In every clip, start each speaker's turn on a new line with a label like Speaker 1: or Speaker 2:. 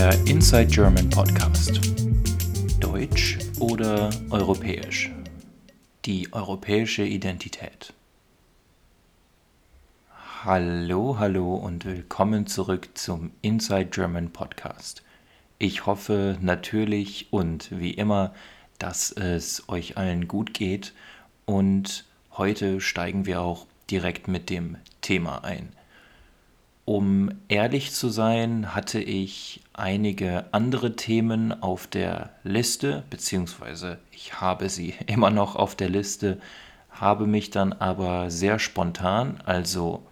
Speaker 1: Der Inside German Podcast. Deutsch oder europäisch? Die europäische Identität. Hallo, hallo und willkommen zurück zum Inside German Podcast. Ich hoffe natürlich und wie immer, dass es euch allen gut geht und heute steigen wir auch direkt mit dem Thema ein. Um ehrlich zu sein, hatte ich einige andere Themen auf der Liste, beziehungsweise ich habe sie immer noch auf der Liste, habe mich dann aber sehr spontan, also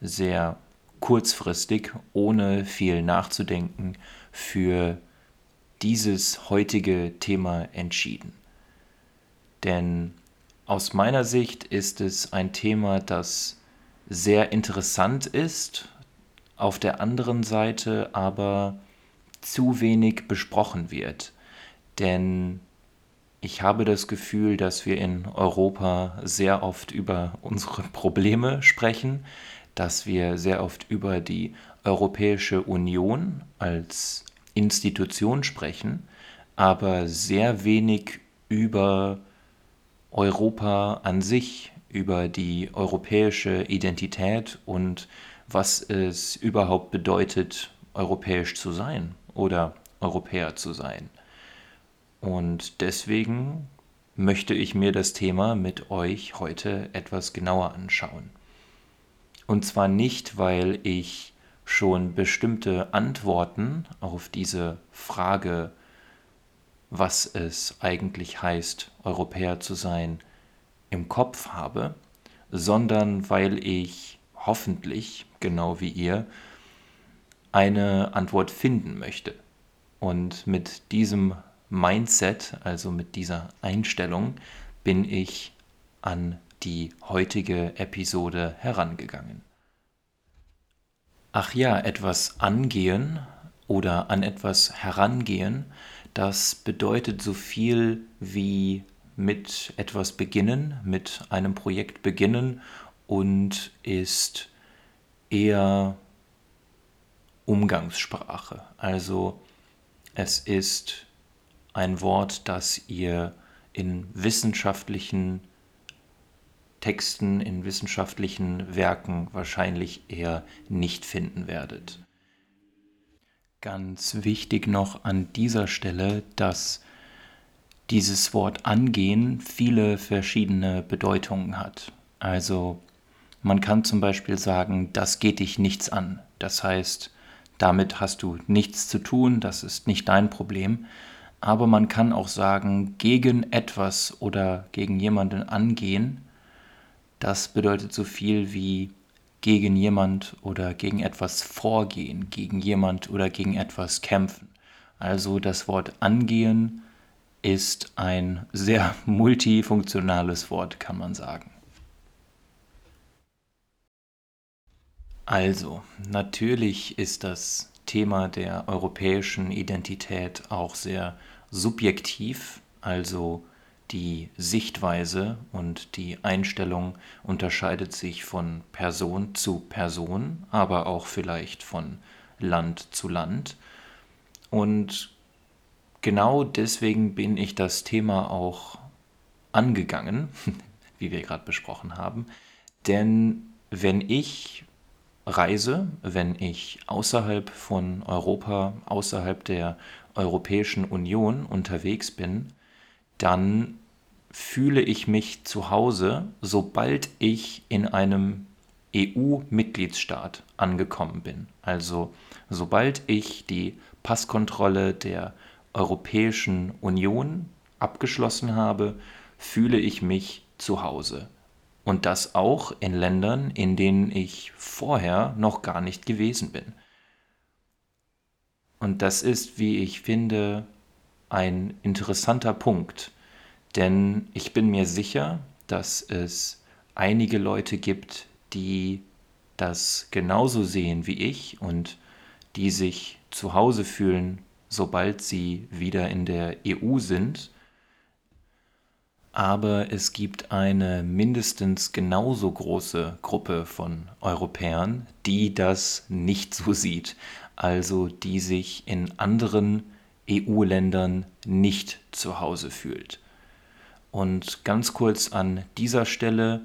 Speaker 1: sehr kurzfristig, ohne viel nachzudenken, für dieses heutige Thema entschieden. Denn aus meiner Sicht ist es ein Thema, das sehr interessant ist, auf der anderen Seite aber zu wenig besprochen wird. Denn ich habe das Gefühl, dass wir in Europa sehr oft über unsere Probleme sprechen, dass wir sehr oft über die Europäische Union als Institution sprechen, aber sehr wenig über Europa an sich, über die europäische Identität und was es überhaupt bedeutet, europäisch zu sein oder Europäer zu sein. Und deswegen möchte ich mir das Thema mit euch heute etwas genauer anschauen. Und zwar nicht, weil ich schon bestimmte Antworten auf diese Frage, was es eigentlich heißt, Europäer zu sein, im Kopf habe, sondern weil ich hoffentlich, genau wie ihr, eine Antwort finden möchte. Und mit diesem Mindset, also mit dieser Einstellung, bin ich an die heutige Episode herangegangen. Ach ja, etwas angehen oder an etwas herangehen, das bedeutet so viel wie mit etwas beginnen, mit einem Projekt beginnen und ist eher Umgangssprache. Also es ist ein Wort, das ihr in wissenschaftlichen Texten, in wissenschaftlichen Werken wahrscheinlich eher nicht finden werdet. Ganz wichtig noch an dieser Stelle, dass dieses Wort angehen viele verschiedene Bedeutungen hat. Also man kann zum Beispiel sagen, das geht dich nichts an. Das heißt, damit hast du nichts zu tun, das ist nicht dein Problem. Aber man kann auch sagen, gegen etwas oder gegen jemanden angehen. Das bedeutet so viel wie gegen jemand oder gegen etwas vorgehen, gegen jemand oder gegen etwas kämpfen. Also das Wort angehen ist ein sehr multifunktionales Wort, kann man sagen. Also, natürlich ist das Thema der europäischen Identität auch sehr subjektiv, also die Sichtweise und die Einstellung unterscheidet sich von Person zu Person, aber auch vielleicht von Land zu Land. Und genau deswegen bin ich das Thema auch angegangen, wie wir gerade besprochen haben. Denn wenn ich reise, wenn ich außerhalb von Europa, außerhalb der Europäischen Union unterwegs bin, dann fühle ich mich zu Hause, sobald ich in einem EU-Mitgliedsstaat angekommen bin. Also sobald ich die Passkontrolle der Europäischen Union abgeschlossen habe, fühle ich mich zu Hause. Und das auch in Ländern, in denen ich vorher noch gar nicht gewesen bin. Und das ist, wie ich finde, ein interessanter Punkt, denn ich bin mir sicher, dass es einige Leute gibt, die das genauso sehen wie ich und die sich zu Hause fühlen, sobald sie wieder in der EU sind aber es gibt eine mindestens genauso große Gruppe von Europäern, die das nicht so sieht. also die sich in anderen EU-Ländern nicht zu Hause fühlt. Und ganz kurz an dieser Stelle,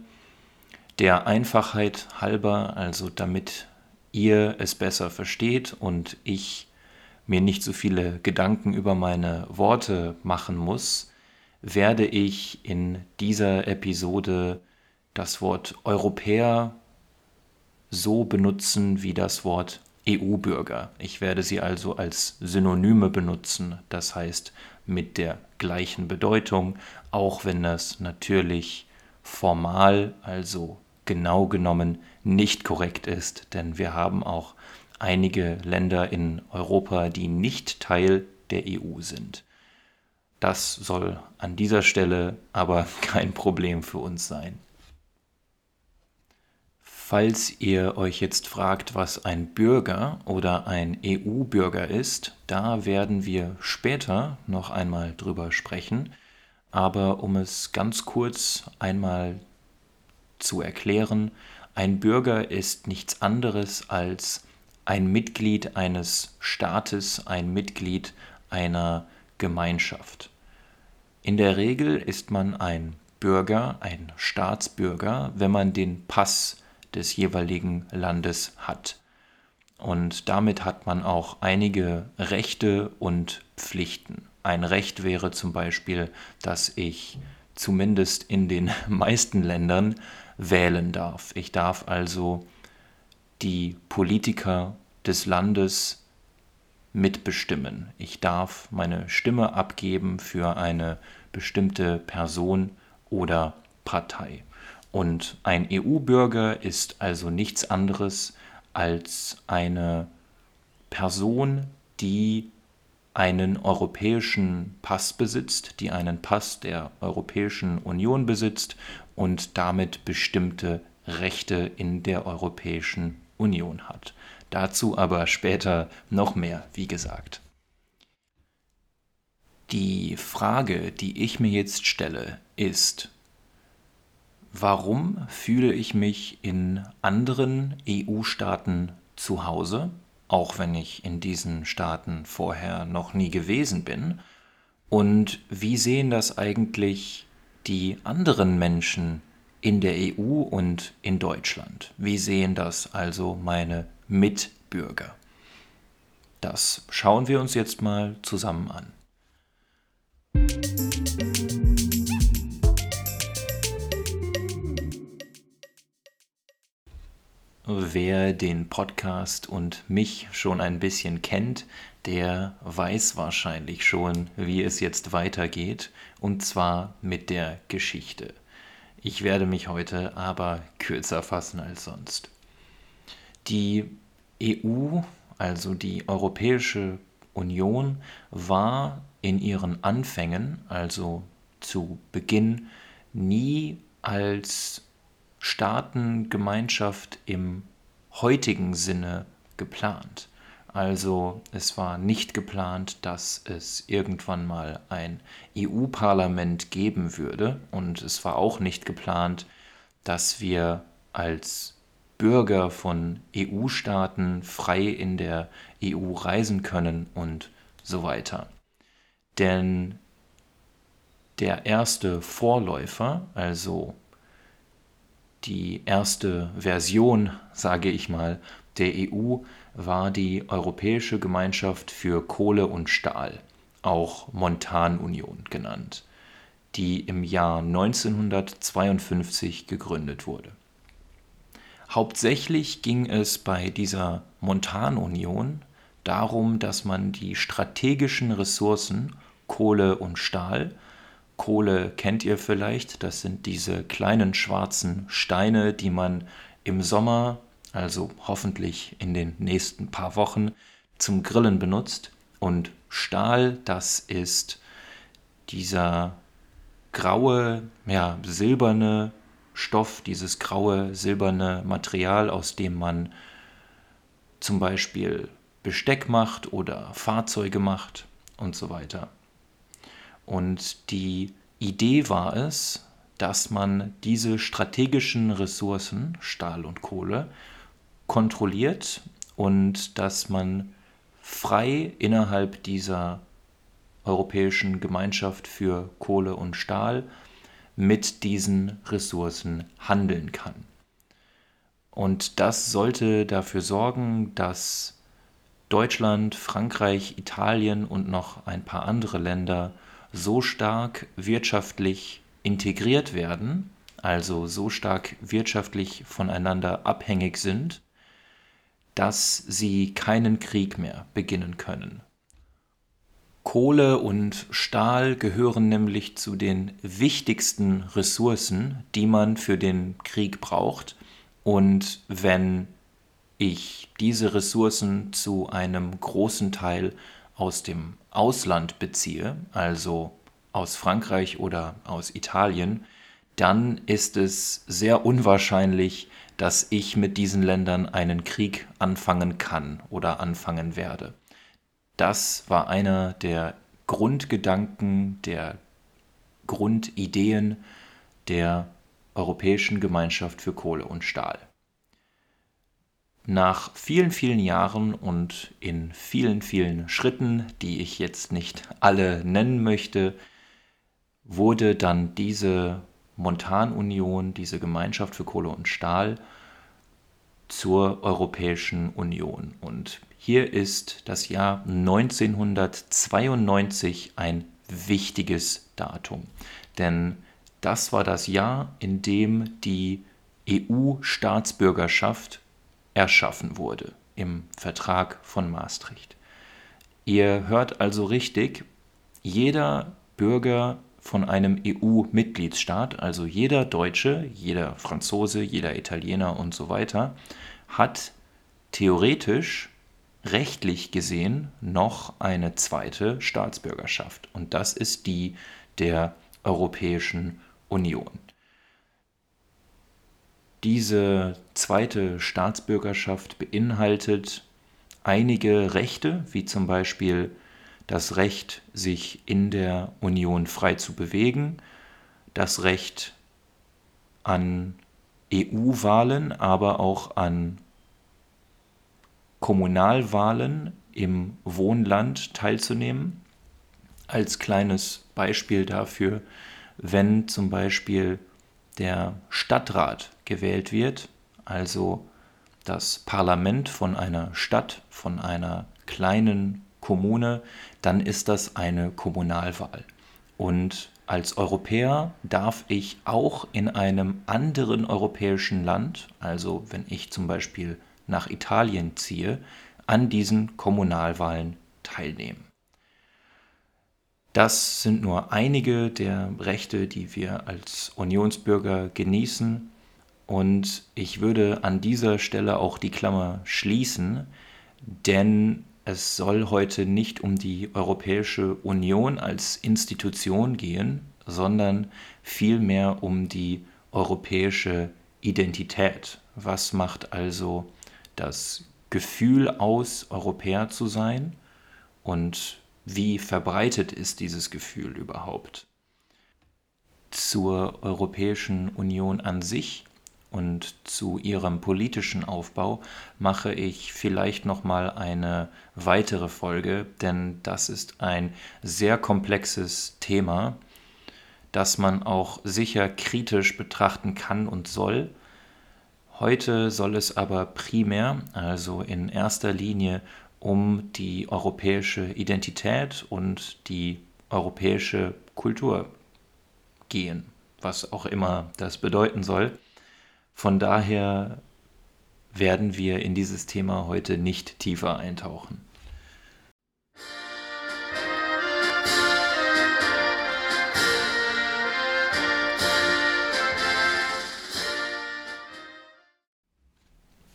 Speaker 1: der Einfachheit halber, also damit ihr es besser versteht und ich mir nicht so viele Gedanken über meine Worte machen muss, werde ich in dieser Episode das Wort Europäer so benutzen wie das Wort EU-Bürger. Ich werde sie also als Synonyme benutzen, das heißt mit der gleichen Bedeutung, auch wenn das natürlich formal, also genau genommen, nicht korrekt ist, denn wir haben auch einige Länder in Europa, die nicht Teil der EU sind. Das soll an dieser Stelle aber kein Problem für uns sein. Falls ihr euch jetzt fragt, was ein Bürger oder ein EU-Bürger ist, da werden wir später noch einmal drüber sprechen. Aber um es ganz kurz einmal zu erklären, ein Bürger ist nichts anderes als ein Mitglied eines Staates, ein Mitglied einer Gemeinschaft. In der Regel ist man ein Bürger, ein Staatsbürger, wenn man den Pass des jeweiligen Landes hat. Und damit hat man auch einige Rechte und Pflichten. Ein Recht wäre zum Beispiel, dass ich zumindest in den meisten Ländern wählen darf. Ich darf also die Politiker des Landes mitbestimmen. Ich darf meine Stimme abgeben für eine bestimmte Person oder Partei. Und ein EU-Bürger ist also nichts anderes als eine Person, die einen europäischen Pass besitzt, die einen Pass der Europäischen Union besitzt und damit bestimmte Rechte in der Europäischen Union hat. Dazu aber später noch mehr, wie gesagt. Die Frage, die ich mir jetzt stelle, ist, Warum fühle ich mich in anderen EU-Staaten zu Hause, auch wenn ich in diesen Staaten vorher noch nie gewesen bin? Und wie sehen das eigentlich die anderen Menschen in der EU und in Deutschland? Wie sehen das also meine Mitbürger? Das schauen wir uns jetzt mal zusammen an. Wer den Podcast und mich schon ein bisschen kennt, der weiß wahrscheinlich schon, wie es jetzt weitergeht, und zwar mit der Geschichte. Ich werde mich heute aber kürzer fassen als sonst. Die EU, also die Europäische Union, war in ihren Anfängen, also zu Beginn, nie als Staatengemeinschaft im heutigen Sinne geplant. Also es war nicht geplant, dass es irgendwann mal ein EU-Parlament geben würde und es war auch nicht geplant, dass wir als Bürger von EU-Staaten frei in der EU reisen können und so weiter. Denn der erste Vorläufer, also die erste Version, sage ich mal, der EU war die Europäische Gemeinschaft für Kohle und Stahl, auch Montanunion genannt, die im Jahr 1952 gegründet wurde. Hauptsächlich ging es bei dieser Montanunion darum, dass man die strategischen Ressourcen Kohle und Stahl Kohle kennt ihr vielleicht. Das sind diese kleinen schwarzen Steine, die man im Sommer, also hoffentlich in den nächsten paar Wochen, zum Grillen benutzt. Und Stahl, das ist dieser graue, ja, silberne Stoff, dieses graue, silberne Material, aus dem man zum Beispiel Besteck macht oder Fahrzeuge macht und so weiter. Und die Idee war es, dass man diese strategischen Ressourcen, Stahl und Kohle, kontrolliert und dass man frei innerhalb dieser europäischen Gemeinschaft für Kohle und Stahl mit diesen Ressourcen handeln kann. Und das sollte dafür sorgen, dass Deutschland, Frankreich, Italien und noch ein paar andere Länder so stark wirtschaftlich integriert werden, also so stark wirtschaftlich voneinander abhängig sind, dass sie keinen Krieg mehr beginnen können. Kohle und Stahl gehören nämlich zu den wichtigsten Ressourcen, die man für den Krieg braucht. Und wenn ich diese Ressourcen zu einem großen Teil aus dem Ausland beziehe, also aus Frankreich oder aus Italien, dann ist es sehr unwahrscheinlich, dass ich mit diesen Ländern einen Krieg anfangen kann oder anfangen werde. Das war einer der Grundgedanken, der Grundideen der Europäischen Gemeinschaft für Kohle und Stahl. Nach vielen, vielen Jahren und in vielen, vielen Schritten, die ich jetzt nicht alle nennen möchte, wurde dann diese Montanunion, diese Gemeinschaft für Kohle und Stahl, zur Europäischen Union. Und hier ist das Jahr 1992 ein wichtiges Datum, denn das war das Jahr, in dem die EU-Staatsbürgerschaft erschaffen wurde im Vertrag von Maastricht. Ihr hört also richtig, jeder Bürger von einem EU-Mitgliedsstaat, also jeder Deutsche, jeder Franzose, jeder Italiener und so weiter, hat theoretisch, rechtlich gesehen, noch eine zweite Staatsbürgerschaft. Und das ist die der Europäischen Union. Diese zweite Staatsbürgerschaft beinhaltet einige Rechte, wie zum Beispiel das Recht, sich in der Union frei zu bewegen, das Recht an EU-Wahlen, aber auch an Kommunalwahlen im Wohnland teilzunehmen. Als kleines Beispiel dafür, wenn zum Beispiel der Stadtrat gewählt wird, also das Parlament von einer Stadt, von einer kleinen Kommune, dann ist das eine Kommunalwahl. Und als Europäer darf ich auch in einem anderen europäischen Land, also wenn ich zum Beispiel nach Italien ziehe, an diesen Kommunalwahlen teilnehmen. Das sind nur einige der Rechte, die wir als Unionsbürger genießen. Und ich würde an dieser Stelle auch die Klammer schließen, denn es soll heute nicht um die Europäische Union als Institution gehen, sondern vielmehr um die europäische Identität. Was macht also das Gefühl aus, Europäer zu sein und wie verbreitet ist dieses Gefühl überhaupt? Zur Europäischen Union an sich und zu ihrem politischen Aufbau mache ich vielleicht noch mal eine weitere Folge, denn das ist ein sehr komplexes Thema, das man auch sicher kritisch betrachten kann und soll. Heute soll es aber primär, also in erster Linie, um die europäische Identität und die europäische Kultur gehen, was auch immer das bedeuten soll. Von daher werden wir in dieses Thema heute nicht tiefer eintauchen.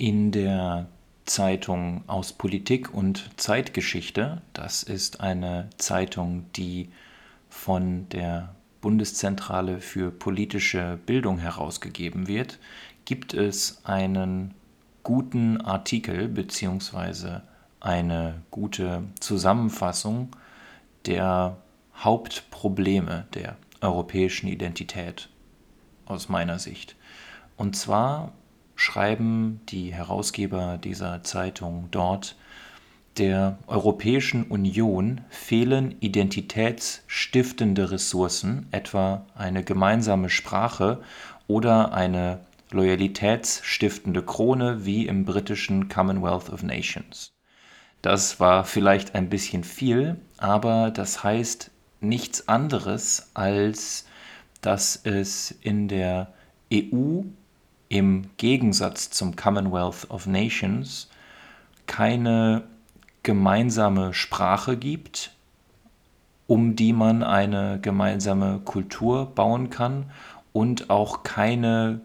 Speaker 1: In der Zeitung aus Politik und Zeitgeschichte, das ist eine Zeitung, die von der Bundeszentrale für politische Bildung herausgegeben wird, gibt es einen guten Artikel bzw. eine gute Zusammenfassung der Hauptprobleme der europäischen Identität aus meiner Sicht. Und zwar schreiben die Herausgeber dieser Zeitung dort, Der Europäischen Union fehlen identitätsstiftende Ressourcen, etwa eine gemeinsame Sprache oder eine loyalitätsstiftende Krone wie im britischen Commonwealth of Nations. Das war vielleicht ein bisschen viel, aber das heißt nichts anderes, als dass es in der EU im Gegensatz zum Commonwealth of Nations keine gemeinsame Sprache gibt, um die man eine gemeinsame Kultur bauen kann und auch keine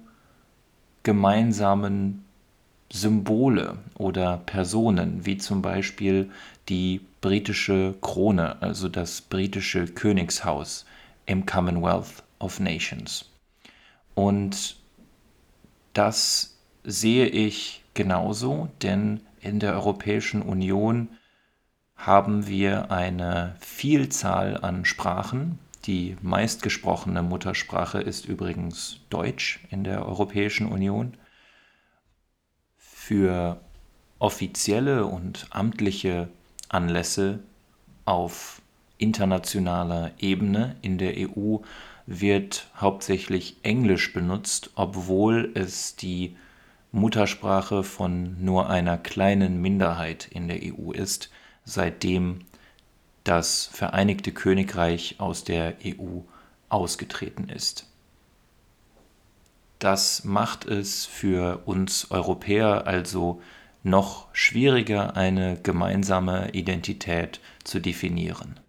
Speaker 1: gemeinsamen Symbole oder Personen, wie zum Beispiel die britische Krone, also das britische Königshaus im Commonwealth of Nations. Und das sehe ich genauso, denn in der Europäischen Union haben wir eine Vielzahl an Sprachen. Die meistgesprochene Muttersprache ist übrigens Deutsch in der Europäischen Union. Für offizielle und amtliche Anlässe auf internationaler Ebene in der EU wird hauptsächlich Englisch benutzt, obwohl es die Muttersprache von nur einer kleinen Minderheit in der EU ist, seitdem das Vereinigte Königreich aus der EU ausgetreten ist. Das macht es für uns Europäer also noch schwieriger, eine gemeinsame Identität zu definieren.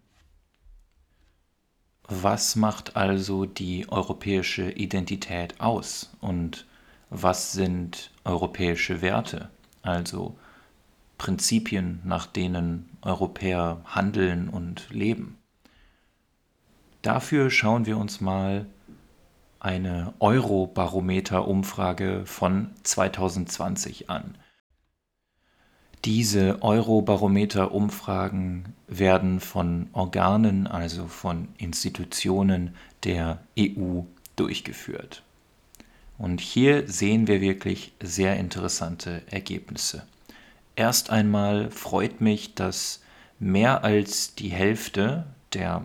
Speaker 1: Was macht also die europäische Identität aus und was sind europäische Werte, also Prinzipien, nach denen Europäer handeln und leben? Dafür schauen wir uns mal eine Eurobarometer-Umfrage von 2020 an. Diese Eurobarometer-Umfragen werden von Organen, also von Institutionen der EU durchgeführt. Und hier sehen wir wirklich sehr interessante Ergebnisse. Erst einmal freut mich, dass mehr als die Hälfte der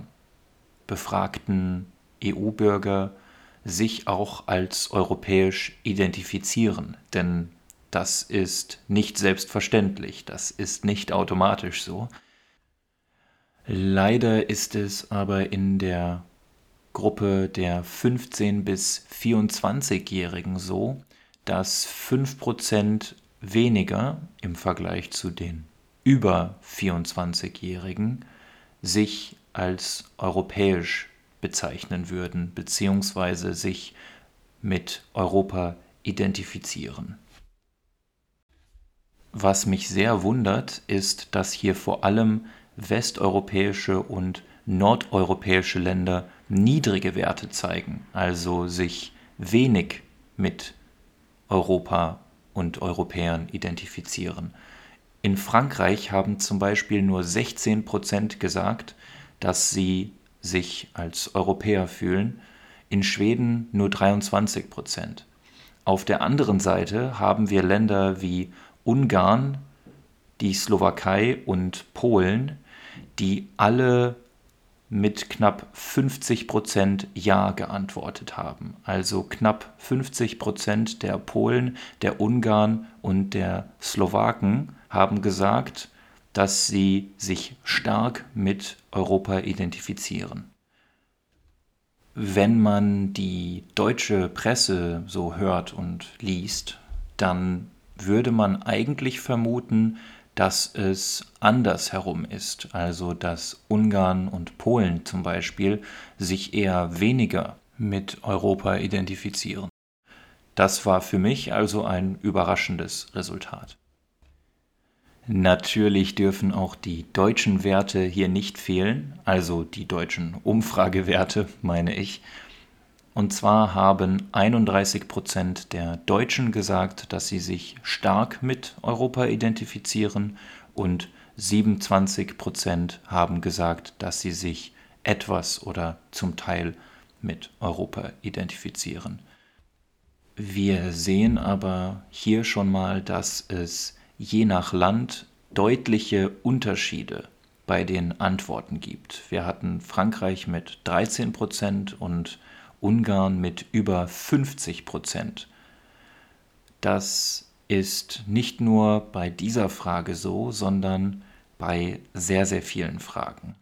Speaker 1: befragten EU-Bürger sich auch als europäisch identifizieren, denn das ist nicht selbstverständlich, das ist nicht automatisch so. Leider ist es aber in der Gruppe der 15 bis 24-Jährigen so, dass 5% weniger im Vergleich zu den über 24-Jährigen sich als europäisch bezeichnen würden, beziehungsweise sich mit Europa identifizieren. Was mich sehr wundert, ist, dass hier vor allem westeuropäische und nordeuropäische Länder niedrige Werte zeigen, also sich wenig mit Europa und Europäern identifizieren. In Frankreich haben zum Beispiel nur 16 Prozent gesagt, dass sie sich als Europäer fühlen, in Schweden nur 23 Prozent. Auf der anderen Seite haben wir Länder wie Ungarn, die Slowakei und Polen, die alle mit knapp 50 Prozent Ja geantwortet haben. Also knapp 50 Prozent der Polen, der Ungarn und der Slowaken haben gesagt, dass sie sich stark mit Europa identifizieren. Wenn man die deutsche Presse so hört und liest, dann würde man eigentlich vermuten, dass es andersherum ist, also dass Ungarn und Polen zum Beispiel sich eher weniger mit Europa identifizieren. Das war für mich also ein überraschendes Resultat. Natürlich dürfen auch die deutschen Werte hier nicht fehlen, also die deutschen Umfragewerte meine ich, und zwar haben 31 Prozent der Deutschen gesagt, dass sie sich stark mit Europa identifizieren und 27 Prozent haben gesagt, dass sie sich etwas oder zum Teil mit Europa identifizieren. Wir sehen aber hier schon mal, dass es je nach Land deutliche Unterschiede bei den Antworten gibt. Wir hatten Frankreich mit 13 Prozent und Ungarn mit über 50 Prozent. Das ist nicht nur bei dieser Frage so, sondern bei sehr, sehr vielen Fragen.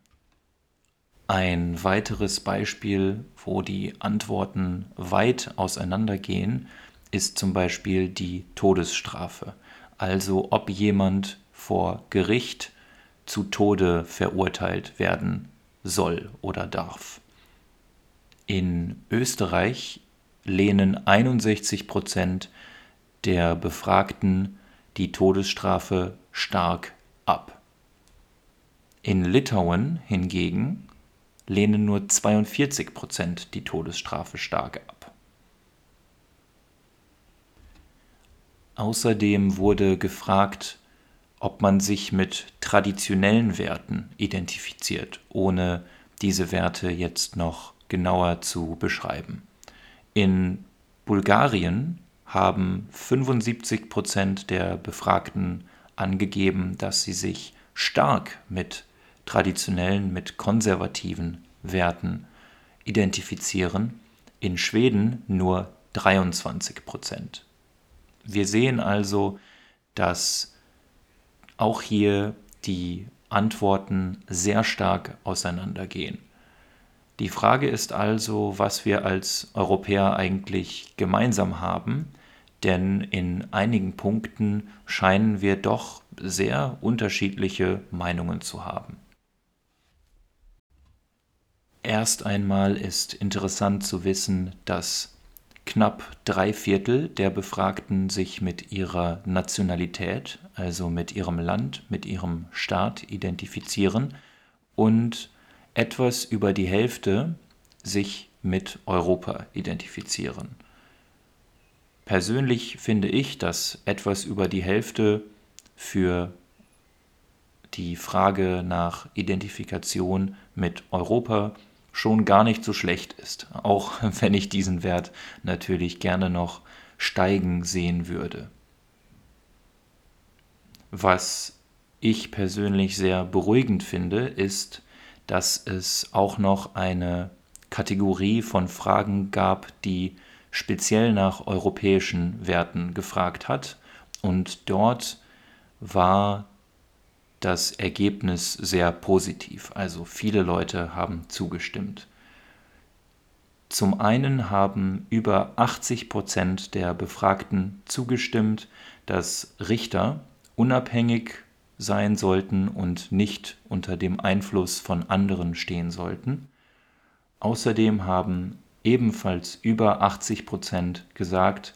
Speaker 1: Ein weiteres Beispiel, wo die Antworten weit auseinandergehen, ist zum Beispiel die Todesstrafe. Also ob jemand vor Gericht zu Tode verurteilt werden soll oder darf. In Österreich lehnen 61 Prozent der Befragten die Todesstrafe stark ab. In Litauen hingegen lehnen nur 42 Prozent die Todesstrafe stark ab. Außerdem wurde gefragt, ob man sich mit traditionellen Werten identifiziert, ohne diese Werte jetzt noch genauer zu beschreiben. In Bulgarien haben 75 Prozent der Befragten angegeben, dass sie sich stark mit traditionellen, mit konservativen Werten identifizieren. In Schweden nur 23 Prozent. Wir sehen also, dass auch hier die Antworten sehr stark auseinandergehen. Die Frage ist also, was wir als Europäer eigentlich gemeinsam haben, denn in einigen Punkten scheinen wir doch sehr unterschiedliche Meinungen zu haben. Erst einmal ist interessant zu wissen, dass knapp drei Viertel der Befragten sich mit ihrer Nationalität, also mit ihrem Land, mit ihrem Staat identifizieren und etwas über die Hälfte sich mit Europa identifizieren. Persönlich finde ich, dass etwas über die Hälfte für die Frage nach Identifikation mit Europa schon gar nicht so schlecht ist, auch wenn ich diesen Wert natürlich gerne noch steigen sehen würde. Was ich persönlich sehr beruhigend finde, ist, dass es auch noch eine Kategorie von Fragen gab, die speziell nach europäischen Werten gefragt hat. Und dort war das Ergebnis sehr positiv. Also viele Leute haben zugestimmt. Zum einen haben über 80 Prozent der Befragten zugestimmt, dass Richter unabhängig sein sollten und nicht unter dem Einfluss von anderen stehen sollten. Außerdem haben ebenfalls über 80 Prozent gesagt,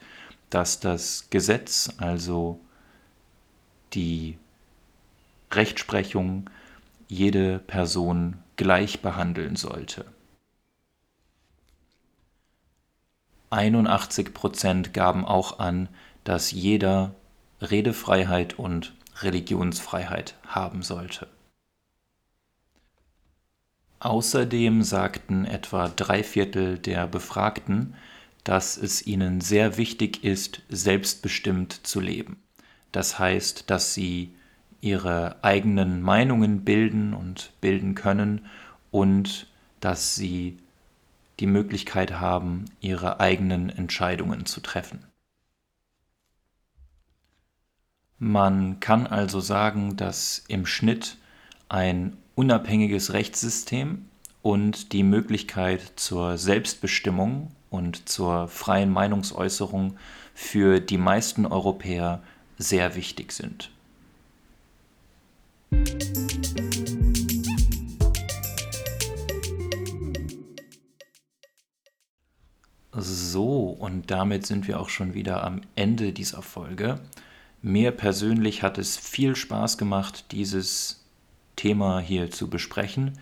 Speaker 1: dass das Gesetz, also die Rechtsprechung, jede Person gleich behandeln sollte. 81 Prozent gaben auch an, dass jeder Redefreiheit und Religionsfreiheit haben sollte. Außerdem sagten etwa drei Viertel der Befragten, dass es ihnen sehr wichtig ist, selbstbestimmt zu leben. Das heißt, dass sie ihre eigenen Meinungen bilden und bilden können und dass sie die Möglichkeit haben, ihre eigenen Entscheidungen zu treffen. Man kann also sagen, dass im Schnitt ein unabhängiges Rechtssystem und die Möglichkeit zur Selbstbestimmung und zur freien Meinungsäußerung für die meisten Europäer sehr wichtig sind. So, und damit sind wir auch schon wieder am Ende dieser Folge. Mir persönlich hat es viel Spaß gemacht, dieses Thema hier zu besprechen.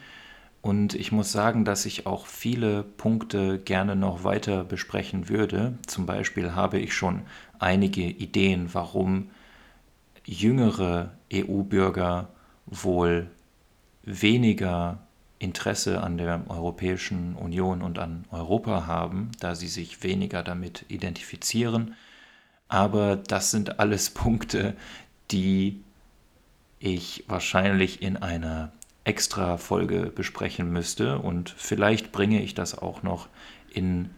Speaker 1: Und ich muss sagen, dass ich auch viele Punkte gerne noch weiter besprechen würde. Zum Beispiel habe ich schon einige Ideen, warum jüngere EU-Bürger wohl weniger Interesse an der Europäischen Union und an Europa haben, da sie sich weniger damit identifizieren. Aber das sind alles Punkte, die ich wahrscheinlich in einer extra Folge besprechen müsste und vielleicht bringe ich das auch noch in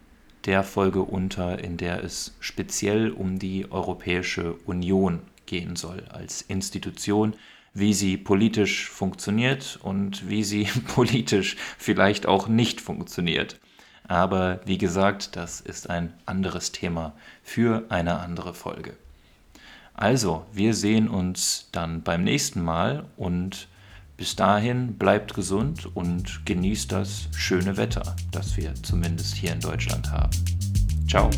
Speaker 1: der Folge unter, in der es speziell um die Europäische Union gehen soll als Institution, wie sie politisch funktioniert und wie sie politisch vielleicht auch nicht funktioniert. Aber wie gesagt, das ist ein anderes Thema für eine andere Folge. Also, wir sehen uns dann beim nächsten Mal und bis dahin bleibt gesund und genießt das schöne Wetter, das wir zumindest hier in Deutschland haben. Ciao.